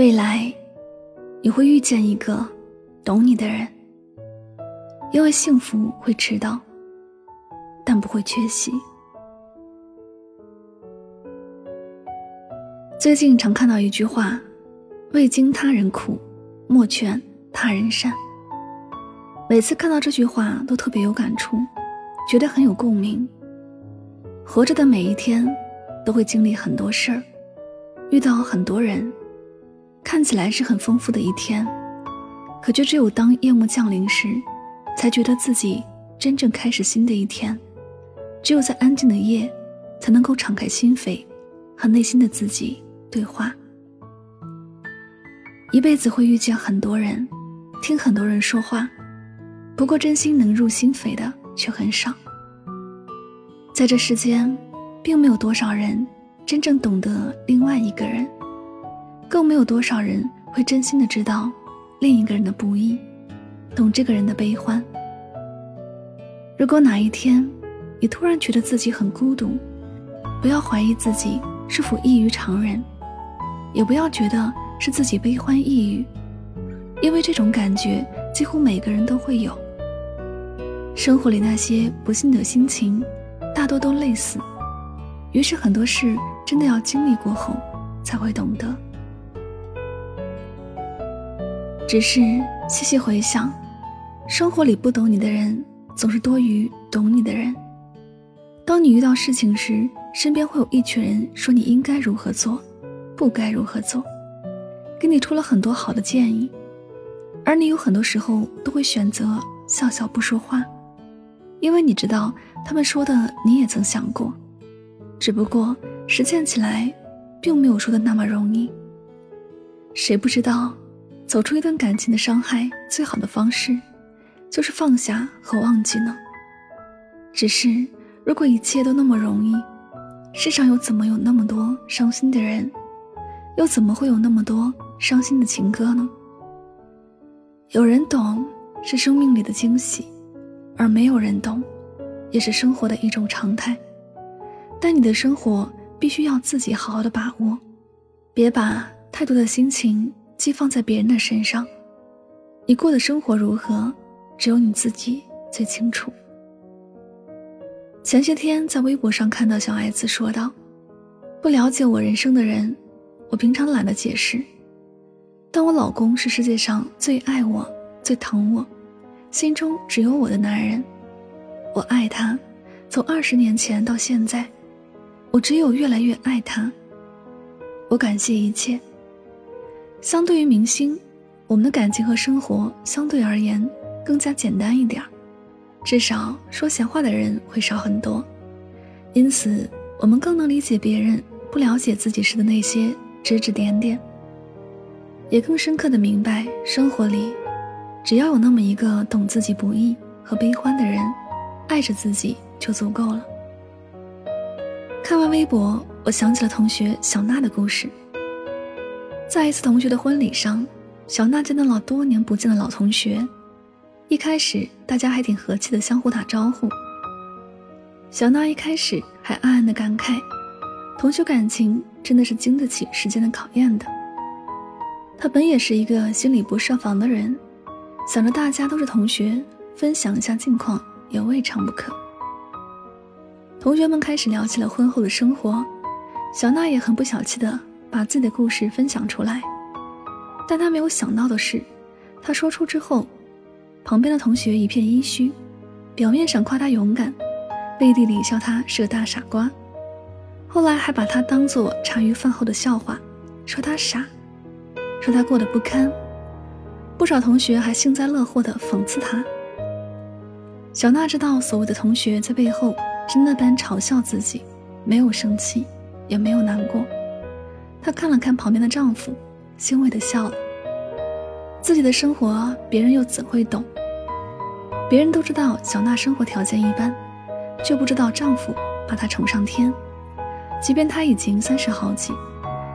未来，你会遇见一个懂你的人，因为幸福会迟到，但不会缺席。最近常看到一句话：“未经他人苦，莫劝他人善。”每次看到这句话，都特别有感触，觉得很有共鸣。活着的每一天，都会经历很多事儿，遇到很多人。看起来是很丰富的一天，可却只有当夜幕降临时，才觉得自己真正开始新的一天。只有在安静的夜，才能够敞开心扉，和内心的自己对话。一辈子会遇见很多人，听很多人说话，不过真心能入心扉的却很少。在这世间，并没有多少人真正懂得另外一个人。更没有多少人会真心的知道另一个人的不易，懂这个人的悲欢。如果哪一天你突然觉得自己很孤独，不要怀疑自己是否异于常人，也不要觉得是自己悲欢抑郁，因为这种感觉几乎每个人都会有。生活里那些不幸的心情，大多都类似，于是很多事真的要经历过后才会懂得。只是细细回想，生活里不懂你的人，总是多于懂你的人。当你遇到事情时，身边会有一群人说你应该如何做，不该如何做，给你出了很多好的建议，而你有很多时候都会选择笑笑不说话，因为你知道他们说的你也曾想过，只不过实践起来，并没有说的那么容易。谁不知道？走出一段感情的伤害，最好的方式，就是放下和忘记呢。只是，如果一切都那么容易，世上又怎么有那么多伤心的人，又怎么会有那么多伤心的情歌呢？有人懂，是生命里的惊喜；而没有人懂，也是生活的一种常态。但你的生活必须要自己好好的把握，别把太多的心情。寄放在别人的身上，你过的生活如何，只有你自己最清楚。前些天在微博上看到小艾子说道：“不了解我人生的人，我平常懒得解释。但我老公是世界上最爱我、最疼我，心中只有我的男人。我爱他，从二十年前到现在，我只有越来越爱他。我感谢一切。”相对于明星，我们的感情和生活相对而言更加简单一点儿，至少说闲话的人会少很多，因此我们更能理解别人不了解自己时的那些指指点点，也更深刻的明白生活里，只要有那么一个懂自己不易和悲欢的人，爱着自己就足够了。看完微博，我想起了同学小娜的故事。在一次同学的婚礼上，小娜见到了多年不见的老同学。一开始，大家还挺和气的，相互打招呼。小娜一开始还暗暗的感慨，同学感情真的是经得起时间的考验的。她本也是一个心里不设防的人，想着大家都是同学，分享一下近况也未尝不可。同学们开始聊起了婚后的生活，小娜也很不小气的。把自己的故事分享出来，但他没有想到的是，他说出之后，旁边的同学一片唏嘘，表面上夸他勇敢，背地里笑他是个大傻瓜，后来还把他当做茶余饭后的笑话，说他傻。说他过得不堪。不少同学还幸灾乐祸地讽刺他。小娜知道所谓的同学在背后是那般嘲笑自己，没有生气，也没有难过。她看了看旁边的丈夫，欣慰地笑了。自己的生活，别人又怎会懂？别人都知道小娜生活条件一般，却不知道丈夫把她宠上天。即便她已经三十好几，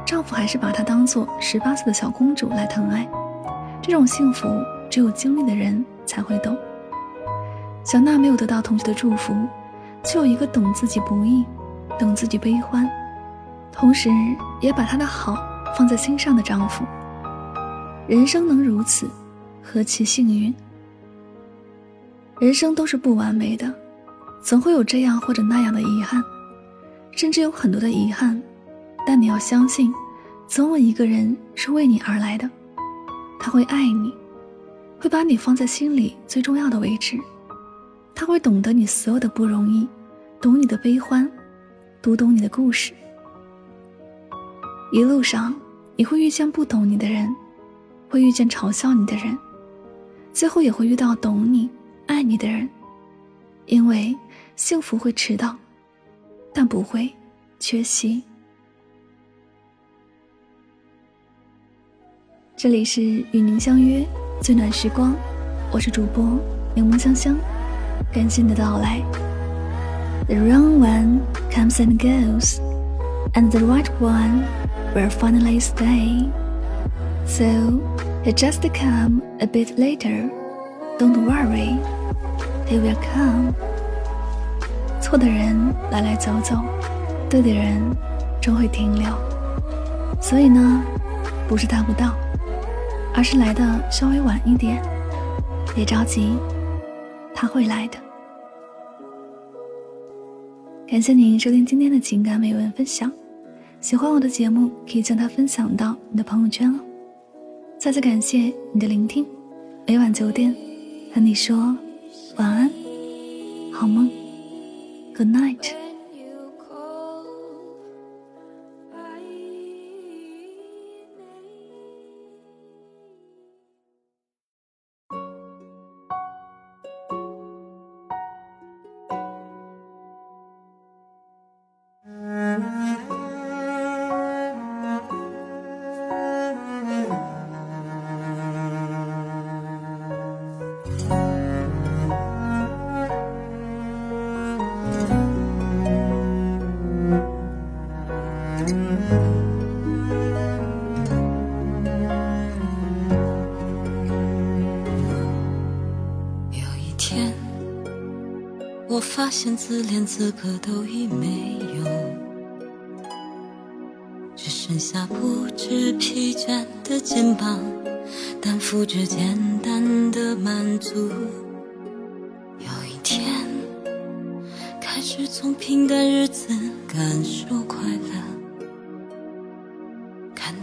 丈夫还是把她当做十八岁的小公主来疼爱。这种幸福，只有经历的人才会懂。小娜没有得到同学的祝福，却有一个懂自己不易、懂自己悲欢，同时也把她的好放在心上的丈夫。人生能如此，何其幸运！人生都是不完美的，总会有这样或者那样的遗憾，甚至有很多的遗憾。但你要相信，总有一个人是为你而来的，他会爱你，会把你放在心里最重要的位置，他会懂得你所有的不容易，懂你的悲欢，读懂你的故事。一路上，你会遇见不懂你的人。会遇见嘲笑你的人，最后也会遇到懂你、爱你的人。因为幸福会迟到，但不会缺席。这里是与您相约最暖时光，我是主播柠檬香香，感谢你的到来。The wrong one comes and goes, and the right one will finally stay. So. It just come a bit later. Don't worry, he will come. 错的人来来走走，对的人终会停留。所以呢，不是他不到，而是来的稍微晚一点。别着急，他会来的。感谢您收听今天的情感美文分享。喜欢我的节目，可以将它分享到你的朋友圈哦。再次感谢你的聆听，每晚九点和你说晚安，好梦，Good night。我发现自怜资格都已没有，只剩下不知疲倦的肩膀，担负着简单的满足。有一天，开始从平淡日子感受快乐，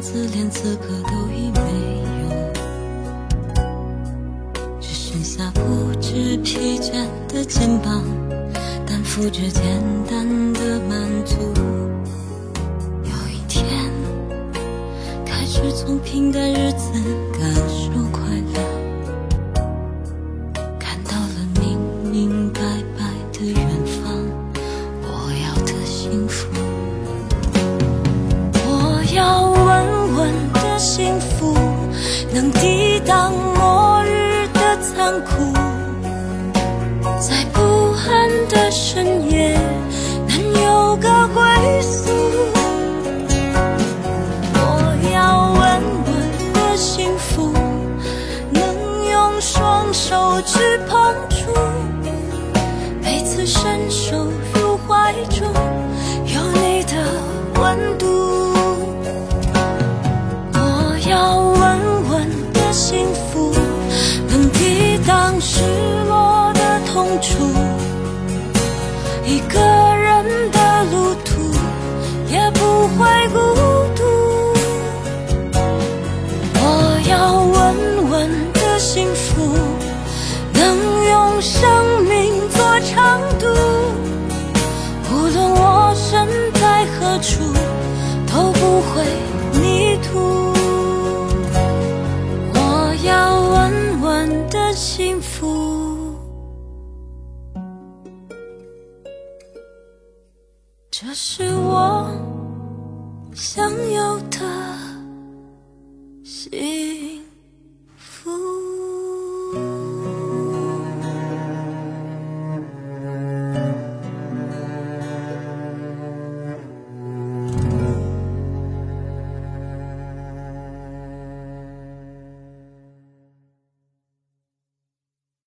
自怜资格都已没有，只剩下不知疲倦的肩膀，担负着简单的满足。有一天，开始从平淡日深夜想要的。